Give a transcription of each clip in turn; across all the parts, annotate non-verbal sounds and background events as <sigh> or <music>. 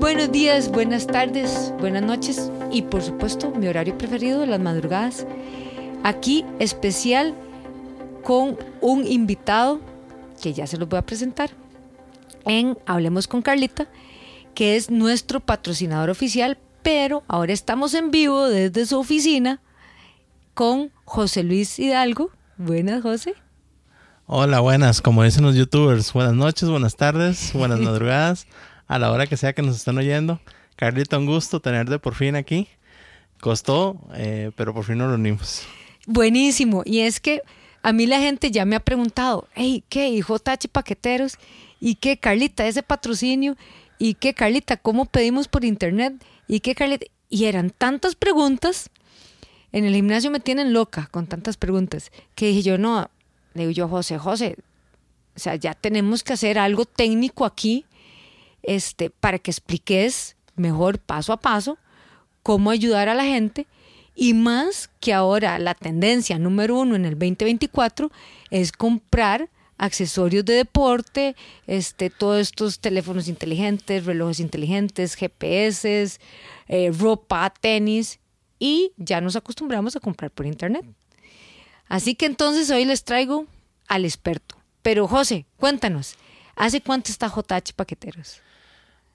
buenos días, buenas tardes, buenas noches y por supuesto mi horario preferido, las madrugadas. Aquí especial con un invitado que ya se los voy a presentar en Hablemos con Carlita, que es nuestro patrocinador oficial, pero ahora estamos en vivo desde su oficina con José Luis Hidalgo. Buenas, José. Hola, buenas, como dicen los youtubers, buenas noches, buenas tardes, buenas <laughs> madrugadas, a la hora que sea que nos estén oyendo. Carlita, un gusto tenerte por fin aquí. Costó, eh, pero por fin nos reunimos. Buenísimo. Y es que a mí la gente ya me ha preguntado, hey, ¿qué? ¿Y JH Paqueteros? ¿Y qué, Carlita, ese patrocinio? ¿Y qué, Carlita, cómo pedimos por internet? ¿Y qué, Carlita? Y eran tantas preguntas. En el gimnasio me tienen loca con tantas preguntas que dije yo, no, le digo yo, José, José, o sea, ya tenemos que hacer algo técnico aquí este, para que expliques mejor paso a paso cómo ayudar a la gente y más que ahora la tendencia número uno en el 2024 es comprar accesorios de deporte, este, todos estos teléfonos inteligentes, relojes inteligentes, GPS, eh, ropa, tenis, y ya nos acostumbramos a comprar por internet. Así que entonces hoy les traigo al experto. Pero José, cuéntanos, ¿hace cuánto está JH Paqueteros?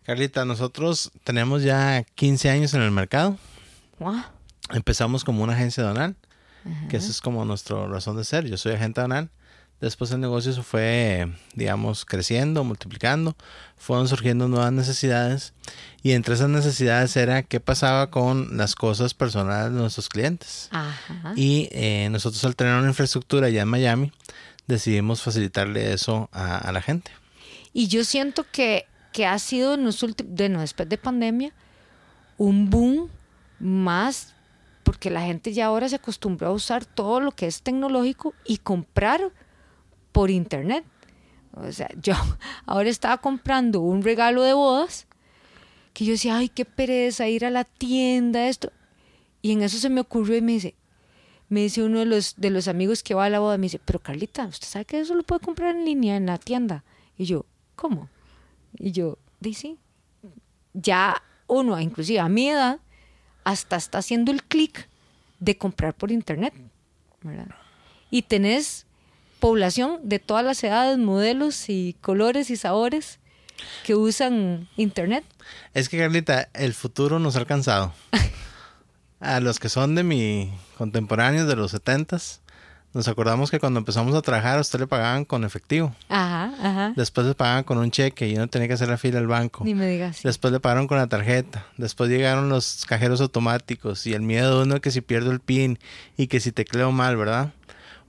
Carlita, nosotros tenemos ya 15 años en el mercado. Empezamos como una agencia donal, que eso es como nuestra razón de ser. Yo soy agente donal. Después el negocio se fue, digamos, creciendo, multiplicando. Fueron surgiendo nuevas necesidades. Y entre esas necesidades era qué pasaba con las cosas personales de nuestros clientes. Y eh, nosotros al tener una infraestructura allá en Miami, decidimos facilitarle eso a, la gente. Y yo siento que, que ha sido en los últimos, después de pandemia, un boom más porque la gente ya ahora se acostumbró a usar todo lo que es tecnológico y comprar por internet. O sea, <laughs> yo ahora estaba comprando un regalo de bodas que yo decía, ay, qué pereza ir a la tienda, esto. Y en eso se me ocurrió y me dice, me dice uno de los, de los amigos que va a la boda, me dice, pero Carlita, ¿usted sabe que eso lo puede comprar en línea, en la tienda? Y yo, ¿cómo? Y yo, dice, ya uno, inclusive a mi edad, hasta está haciendo el clic de comprar por internet. Y tenés población de todas las edades, modelos y colores y sabores que usan Internet. Es que, Carlita, el futuro nos ha alcanzado. <laughs> a los que son de mi contemporáneos de los setentas, nos acordamos que cuando empezamos a trabajar a usted le pagaban con efectivo. Ajá, ajá. Después le pagaban con un cheque y no tenía que hacer la fila al banco. Ni me digas. Después le pagaron con la tarjeta. Después llegaron los cajeros automáticos y el miedo de uno que si pierdo el PIN y que si tecleo mal, ¿verdad?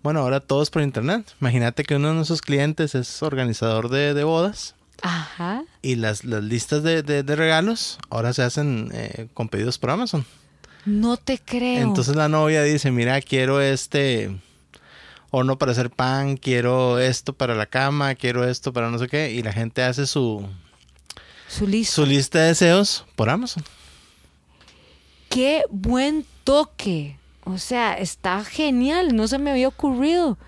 Bueno, ahora todo es por internet. Imagínate que uno de nuestros clientes es organizador de, bodas. Ajá. Y las, listas de, regalos ahora se hacen eh, con pedidos por Amazon. No te creo. Entonces la novia dice, mira, quiero este horno para hacer pan, quiero esto para la cama, quiero esto para no sé qué. Y la gente hace su, su, lista. su lista de deseos por Amazon. Qué buen toque. O sea, está genial, no se me había ocurrido.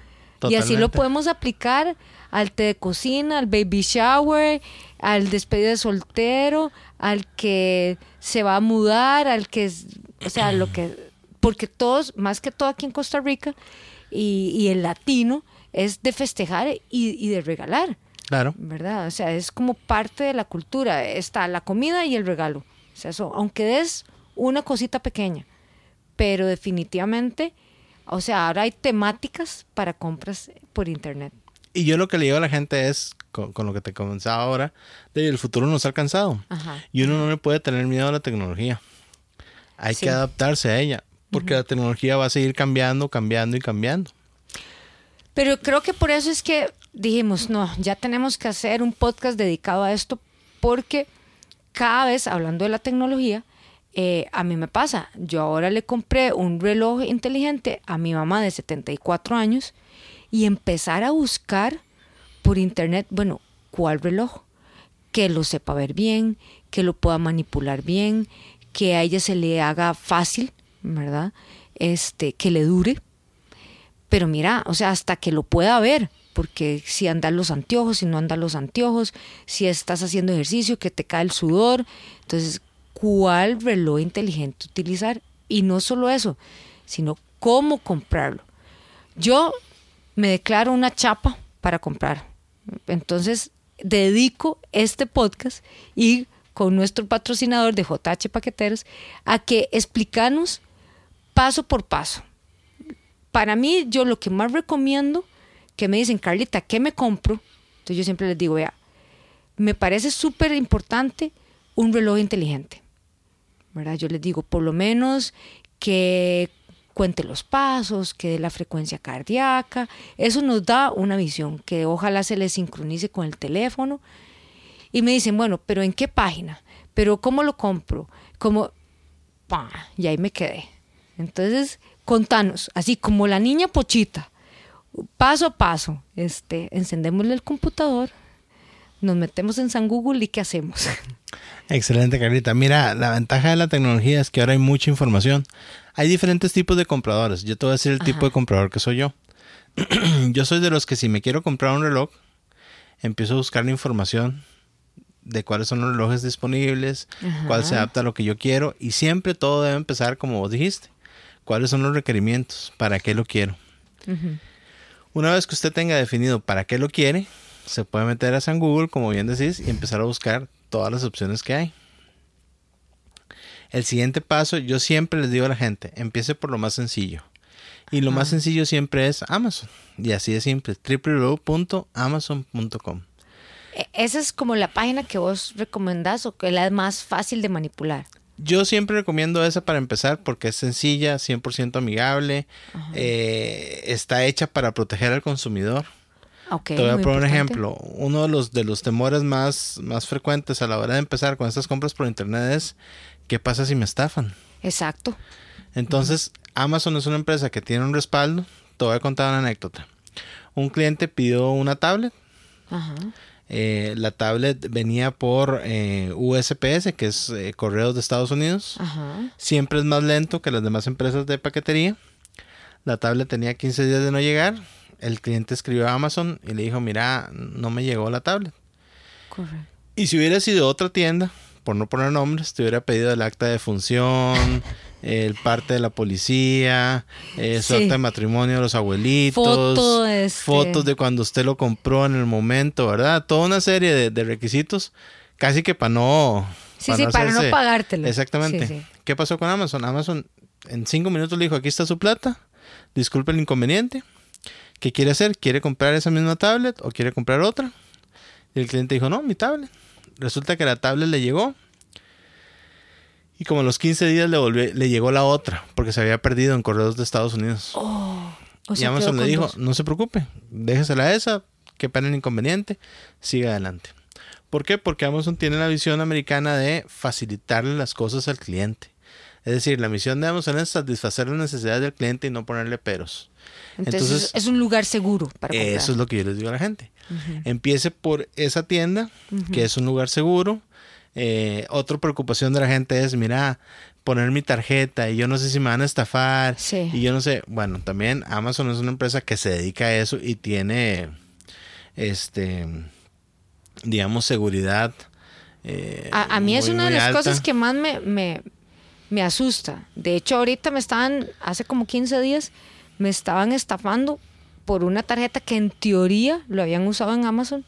Y así lo podemos aplicar al té de cocina, al baby shower, al despedido de soltero, al que se va a mudar, al que, o sea, lo que, porque todos, más que todo aquí en Costa Rica y, el latino, es de festejar y, de regalar. Claro. ¿Verdad? O sea, es como parte de la cultura. Está la comida y el regalo. O sea, eso, aunque des una cosita pequeña pero definitivamente, o sea, ahora hay temáticas para compras por internet. Y yo lo que le digo a la gente es, con, lo que te comenzaba ahora, de el futuro nos ha alcanzado. Y uno no le puede tener miedo a la tecnología. Hay que adaptarse a ella, porque la tecnología va a seguir cambiando, cambiando y cambiando. Pero creo que por eso es que dijimos, no, ya tenemos que hacer un podcast dedicado a esto, porque cada vez, hablando de la tecnología, eh, a mí me pasa, yo ahora le compré un reloj inteligente a mi mamá de 74 años y empezar a buscar por internet, bueno, ¿cuál reloj? Que lo sepa ver bien, que lo pueda manipular bien, que a ella se le haga fácil, ¿verdad? Este, que le dure. Pero mira, o sea, hasta que lo pueda ver, porque si andas los anteojos, si no andas los anteojos, si estás haciendo ejercicio, que te cae el sudor. Entonces, ¿cuál reloj inteligente utilizar? Y no solo eso, sino cómo comprarlo. Yo me declaro una chapa para comprar. Entonces, dedico este podcast y con nuestro patrocinador de JH Paqueteros a que explicanos paso por paso. Para mí, yo lo que más recomiendo, que me dicen, Carlita, ¿qué me compro? Entonces yo siempre les digo, vea, me parece súper importante un reloj inteligente. ¿verdad? Yo les digo, por lo menos que cuente los pasos, que dé la frecuencia cardíaca. Eso nos da una visión que ojalá se le sincronice con el teléfono. Y me dicen, bueno, pero ¿en qué página? ¿Pero cómo lo compro? ¿Cómo? Y ahí me quedé. Entonces, contanos, así como la niña pochita, paso a paso, este, encendémosle el computador, nos metemos en San Google y ¿qué hacemos? <laughs> Excelente, Carlita. Mira, la ventaja de la tecnología es que ahora hay mucha información. Hay diferentes tipos de compradores. Yo te voy a decir el tipo de comprador que soy yo. <clears throat> yo soy de los que si me quiero comprar un reloj, empiezo a buscar la información de cuáles son los relojes disponibles, cuál se adapta a lo que yo quiero y siempre todo debe empezar como vos dijiste. ¿Cuáles son los requerimientos? ¿Para qué lo quiero? Una vez que usted tenga definido para qué lo quiere, se puede meter a San Google, como bien decís, y empezar a buscar todas las opciones que hay. El siguiente paso, yo siempre les digo a la gente, empiece por lo más sencillo. Y lo más sencillo siempre es Amazon. Y así de simple, www.amazon.com. E, esa es como la página que vos recomendás o que es la más fácil de manipular. Yo siempre recomiendo esa para empezar porque es sencilla, 100% amigable, eh, está hecha para proteger al consumidor. Te voy a poner un ejemplo. Uno de los, de los temores más, más frecuentes a la hora de empezar con estas compras por internet es ¿qué pasa si me estafan? Exacto. Entonces, Amazon es una empresa que tiene un respaldo. Te voy a contar una anécdota. Un cliente pidió una tablet. Eh, la tablet venía por eh, USPS, que es eh, Correos de Estados Unidos. Siempre es más lento que las demás empresas de paquetería. La tablet tenía 15 días de no llegar el cliente escribió a Amazon y le dijo, mira, no me llegó la tablet. Correcto. Y si hubiera sido otra tienda, por no poner nombres, te hubiera pedido el acta de función, <laughs> el parte de la policía, eh, su acta de matrimonio de los abuelitos, este. fotos de cuando usted lo compró en el momento, ¿verdad? Toda una serie de, requisitos, casi que para no... Sí, sí, para no pagártelo. Exactamente. ¿Qué pasó con Amazon? Amazon en cinco minutos le dijo, aquí está su plata, disculpe el inconveniente, ¿Qué quiere hacer? ¿Quiere comprar esa misma tablet o quiere comprar otra? Y el cliente dijo, no, mi tablet. Resulta que la tablet le llegó. Y como a los 15 días le, volvió, le llegó la otra, porque se había perdido en correos de Estados Unidos. Oh, y Amazon le dijo, no se preocupe, déjesela esa, que pena el inconveniente, siga adelante. ¿Por qué? Porque Amazon tiene la visión americana de facilitarle las cosas al cliente. Es decir, la misión de Amazon es satisfacer las necesidades del cliente y no ponerle peros. Entonces, es un lugar seguro para comprar. Eso es lo que yo les digo a la gente. Empiece por esa tienda, que es un lugar seguro. Eh, otra preocupación de la gente es, mira, poner mi tarjeta y yo no sé si me van a estafar. Y yo no sé, bueno, también Amazon es una empresa que se dedica a eso y tiene, este, digamos, seguridad. Eh, a, mí es una de las cosas que más me, me, me asusta. De hecho, ahorita me estaban, hace como 15 días, me estaban estafando por una tarjeta que en teoría lo habían usado en Amazon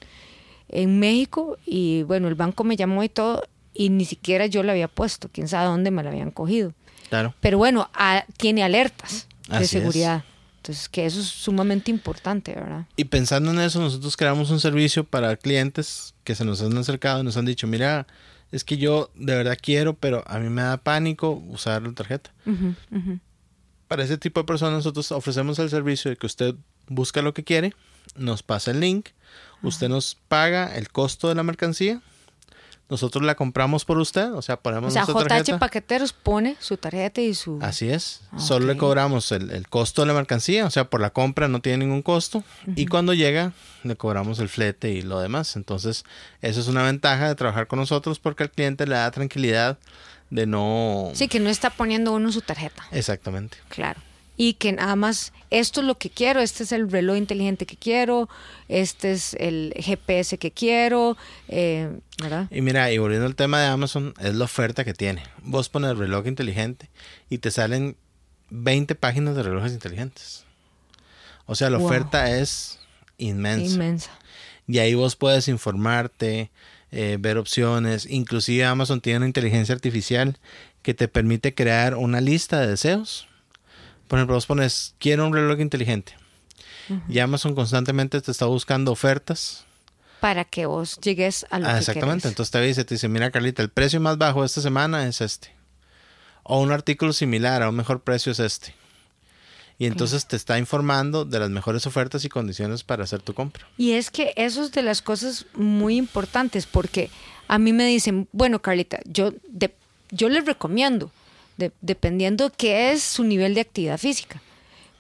en México y bueno, el banco me llamó y todo y ni siquiera yo la había puesto, quién sabe dónde me la habían cogido. Claro. Pero bueno, tiene alertas de seguridad. Entonces, que eso es sumamente importante, ¿verdad? Y pensando en eso, nosotros creamos un servicio para clientes que se nos han acercado y nos han dicho, mira, es que yo de verdad quiero, pero a mí me da pánico usar la tarjeta para ese tipo de personas nosotros ofrecemos el servicio de que usted busca lo que quiere, nos pasa el link, usted nos paga el costo de la mercancía, nosotros la compramos por usted, o sea, ponemos o sea, JH Paqueteros pone su tarjeta y su... Así es, solo le cobramos el, costo de la mercancía, o sea, por la compra no tiene ningún costo, y cuando llega le cobramos el flete y lo demás. Entonces, eso es una ventaja de trabajar con nosotros porque al cliente le da tranquilidad de no... Sí, que no está poniendo uno su tarjeta. Exactamente. Claro. Y que nada más esto es lo que quiero, este es el reloj inteligente que quiero, este es el GPS que quiero, eh, ¿verdad? Y mira, y volviendo al tema de Amazon, es la oferta que tiene. Vos pones el reloj inteligente y te salen 20 páginas de relojes inteligentes. O sea, la oferta es inmensa. Inmensa. Y ahí vos puedes informarte, eh, ver opciones. Inclusive Amazon tiene una inteligencia artificial que te permite crear una lista de deseos por ejemplo, vos pones, quiero un reloj inteligente. Y Amazon constantemente te está buscando ofertas. Para que vos llegues a lo ah, Exactamente. Entonces te dice, te dice, mira Carlita, el precio más bajo de esta semana es este. O un artículo similar a un mejor precio es este. Y entonces te está informando de las mejores ofertas y condiciones para hacer tu compra. Y es que eso es de las cosas muy importantes porque a mí me dicen, bueno Carlita, yo, yo les recomiendo, dependiendo qué es su nivel de actividad física.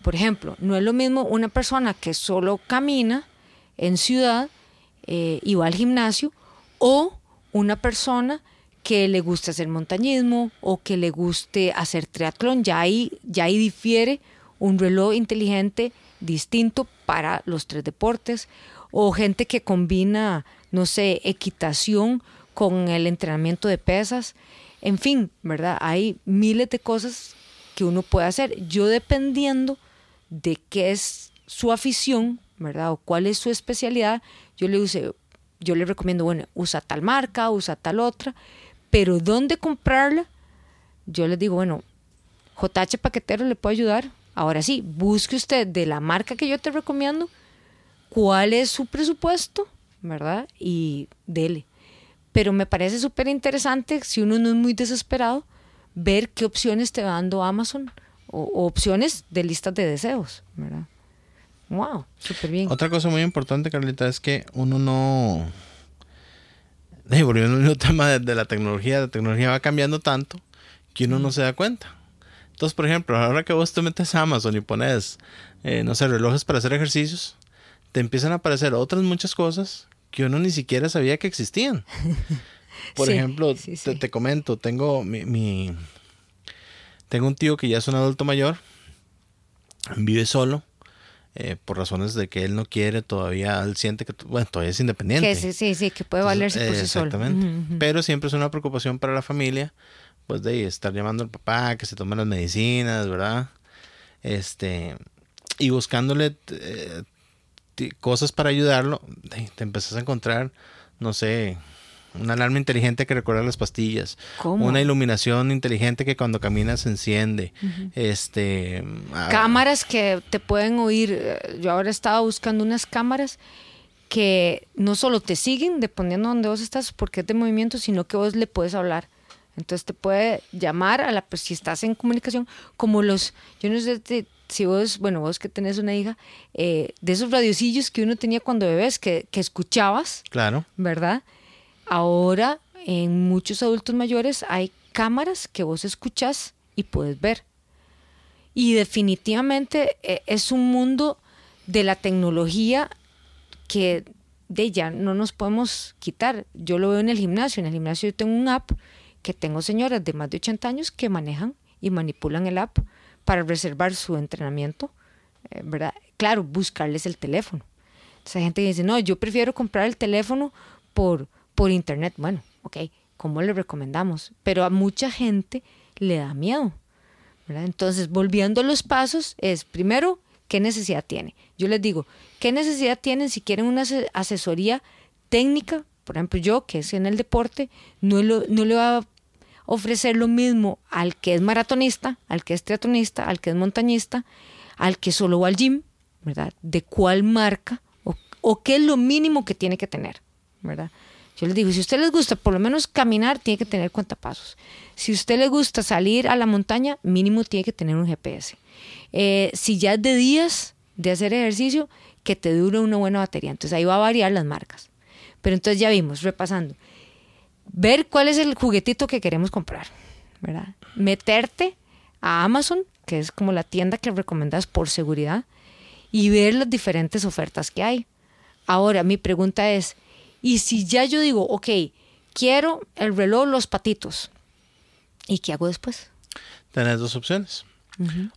Por ejemplo, no es lo mismo una persona que solo camina en ciudad eh, y va al gimnasio o una persona que le gusta hacer montañismo o que le guste hacer triatlón. Ya ahí, ya ahí difiere un reloj inteligente distinto para los tres deportes o gente que combina, no sé, equitación con el entrenamiento de pesas. En fin, ¿verdad? Hay miles de cosas que uno puede hacer. Yo dependiendo de qué es su afición, ¿verdad? O cuál es su especialidad, yo le use, yo le recomiendo, bueno, usa tal marca, usa tal otra, pero ¿dónde comprarla? Yo les digo, bueno, JH Paquetero le puede ayudar. Ahora sí, busque usted de la marca que yo te recomiendo, cuál es su presupuesto, ¿verdad? Y dele. Pero me parece súper interesante, si uno no es muy desesperado, ver qué opciones te va dando Amazon o, opciones de listas de deseos, ¿verdad? Wow, súper bien. Otra cosa muy importante, Carlita, es que uno no... <laughs> volviendo al tema de, la tecnología, la tecnología va cambiando tanto que uno no se da cuenta. Entonces, por ejemplo, ahora que vos te metes a Amazon y pones, eh, no sé, relojes para hacer ejercicios, te empiezan a aparecer otras muchas cosas que uno ni siquiera sabía que existían. <laughs> Por ejemplo, te, comento, tengo mi, tengo un tío que ya es un adulto mayor, vive solo. Eh, por razones de que él no quiere todavía, él siente que bueno, todavía es independiente. sí, sí, sí, que puede valerse por sí solo. Exactamente. Pero siempre es una preocupación para la familia, pues de estar llamando al papá, que se tome las medicinas, ¿verdad? Este, y buscándole eh, cosas para ayudarlo, te empezás a encontrar, no sé, una alarma inteligente que recuerda las pastillas. Una iluminación inteligente que cuando caminas se enciende. Este. Ah, cámaras que te pueden oír. Eh, yo ahora estaba buscando unas cámaras que no solo te siguen dependiendo de dónde vos estás porque es de movimiento, sino que vos le puedes hablar. Entonces te puede llamar a la pues, si estás en comunicación, como los, yo no sé, si vos, bueno, vos que tenés una hija, eh, de esos radiocillos que uno tenía cuando bebés, que, que escuchabas, claro. ¿verdad? Ahora, en muchos adultos mayores hay cámaras que vos escuchas y puedes ver. Y definitivamente eh, es un mundo de la tecnología que de ella no nos podemos quitar. Yo lo veo en el gimnasio. En el gimnasio yo tengo un app que tengo señoras de más de 80 años que manejan y manipulan el app para reservar su entrenamiento, eh, ¿verdad? Claro, buscarles el teléfono. Entonces hay gente que dice, no, yo prefiero comprar el teléfono por, por internet. Bueno, ok, ¿cómo le recomendamos? Pero a mucha gente le da miedo. ¿verdad? Entonces, volviendo a los pasos, es primero, ¿qué necesidad tiene? Yo les digo, ¿qué necesidad tienen si quieren una asesoría técnica? Por ejemplo, yo, que es en el deporte, no, lo, no le va a ofrecer lo mismo al que es maratonista, al que es triatlonista, al que es montañista, al que solo va al gym, ¿verdad? De cuál marca o, qué es lo mínimo que tiene que tener, ¿verdad? Yo les digo, si a usted les gusta por lo menos caminar, tiene que tener cuentapasos. Si a usted le gusta salir a la montaña, mínimo tiene que tener un GPS. Eh, si ya es de días de hacer ejercicio, que te dure una buena batería. Entonces ahí va a variar las marcas. Pero entonces ya vimos, repasando, ver cuál es el juguetito que queremos comprar, ¿verdad? Meterte a Amazon, que es como la tienda que recomendas por seguridad, y ver las diferentes ofertas que hay. Ahora, mi pregunta es, ¿y si ya yo digo, ok, quiero el reloj Los Patitos, ¿y qué hago después? Tienes dos opciones.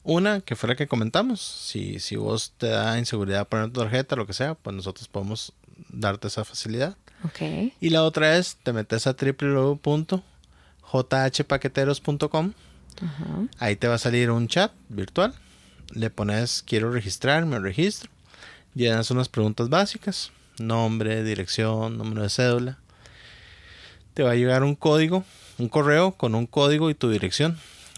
Una, que fue la que comentamos. Si, si vos te da inseguridad poner tu tarjeta, lo que sea, pues nosotros podemos darte esa facilidad. Y la otra es, te metes a www.jhpaqueteros.com. Ahí te va a salir un chat virtual. Le pones quiero registrar, me registro. Llenas unas preguntas básicas. Nombre, dirección, número de cédula. Te va a llegar un código, un correo con un código y tu dirección.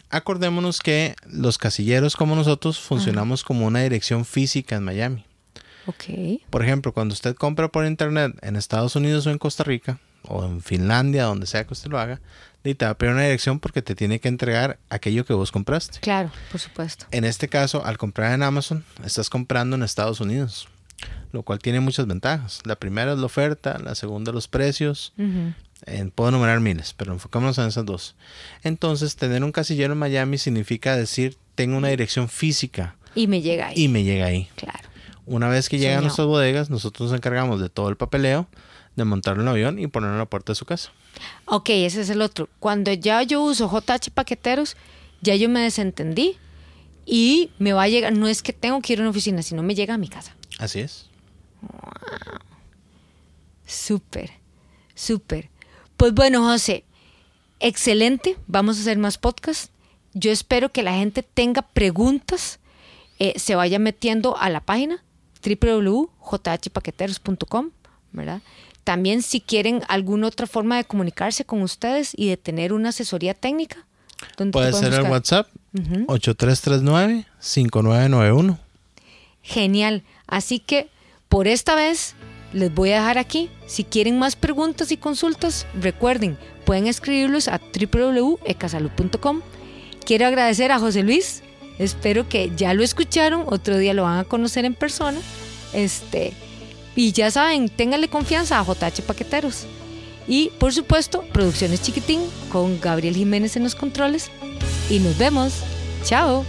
Acordémonos que los casilleros como nosotros funcionamos como una dirección física en Miami. Ok. Por ejemplo, cuando usted compra por internet en Estados Unidos o en Costa Rica, o en Finlandia, donde sea que usted lo haga, te va a pedir una dirección porque te tiene que entregar aquello que vos compraste. Claro, por supuesto. En este caso, al comprar en Amazon, estás comprando en Estados Unidos, lo cual tiene muchas ventajas. La primera es la oferta, la segunda los precios. Puedo enumerar miles, pero enfocémonos en esas dos. Entonces, tener un casillero en Miami significa decir, tengo una dirección física. Y me llega ahí. Y me llega ahí. Claro. Una vez que llegan nuestras bodegas, nosotros nos encargamos de todo el papeleo, de montarlo en el avión y ponerlo en la puerta de su casa. Ok, ese es el otro. Cuando ya yo uso JH Paqueteros, ya yo me desentendí y me va a llegar, no es que tengo que ir a una oficina, sino me llega a mi casa. Así es. Wow. Súper, súper. Pues bueno, José, excelente. Vamos a hacer más podcasts. Yo espero que la gente tenga preguntas, eh, se vaya metiendo a la página www.jhpaqueteros.com, ¿verdad? También si quieren alguna otra forma de comunicarse con ustedes y de tener una asesoría técnica. Puede ser el WhatsApp uh -huh. 8339-5991. Genial. Así que por esta vez les voy a dejar aquí. Si quieren más preguntas y consultas, recuerden, pueden escribirlos a www.ecasalud.com. Quiero agradecer a José Luis. Espero que ya lo escucharon. Otro día lo van a conocer en persona. Este, y ya saben, ténganle confianza a JH Paqueteros. Y por supuesto, Producciones Chiquitín con Gabriel Jiménez en los controles. Y nos vemos. Chao.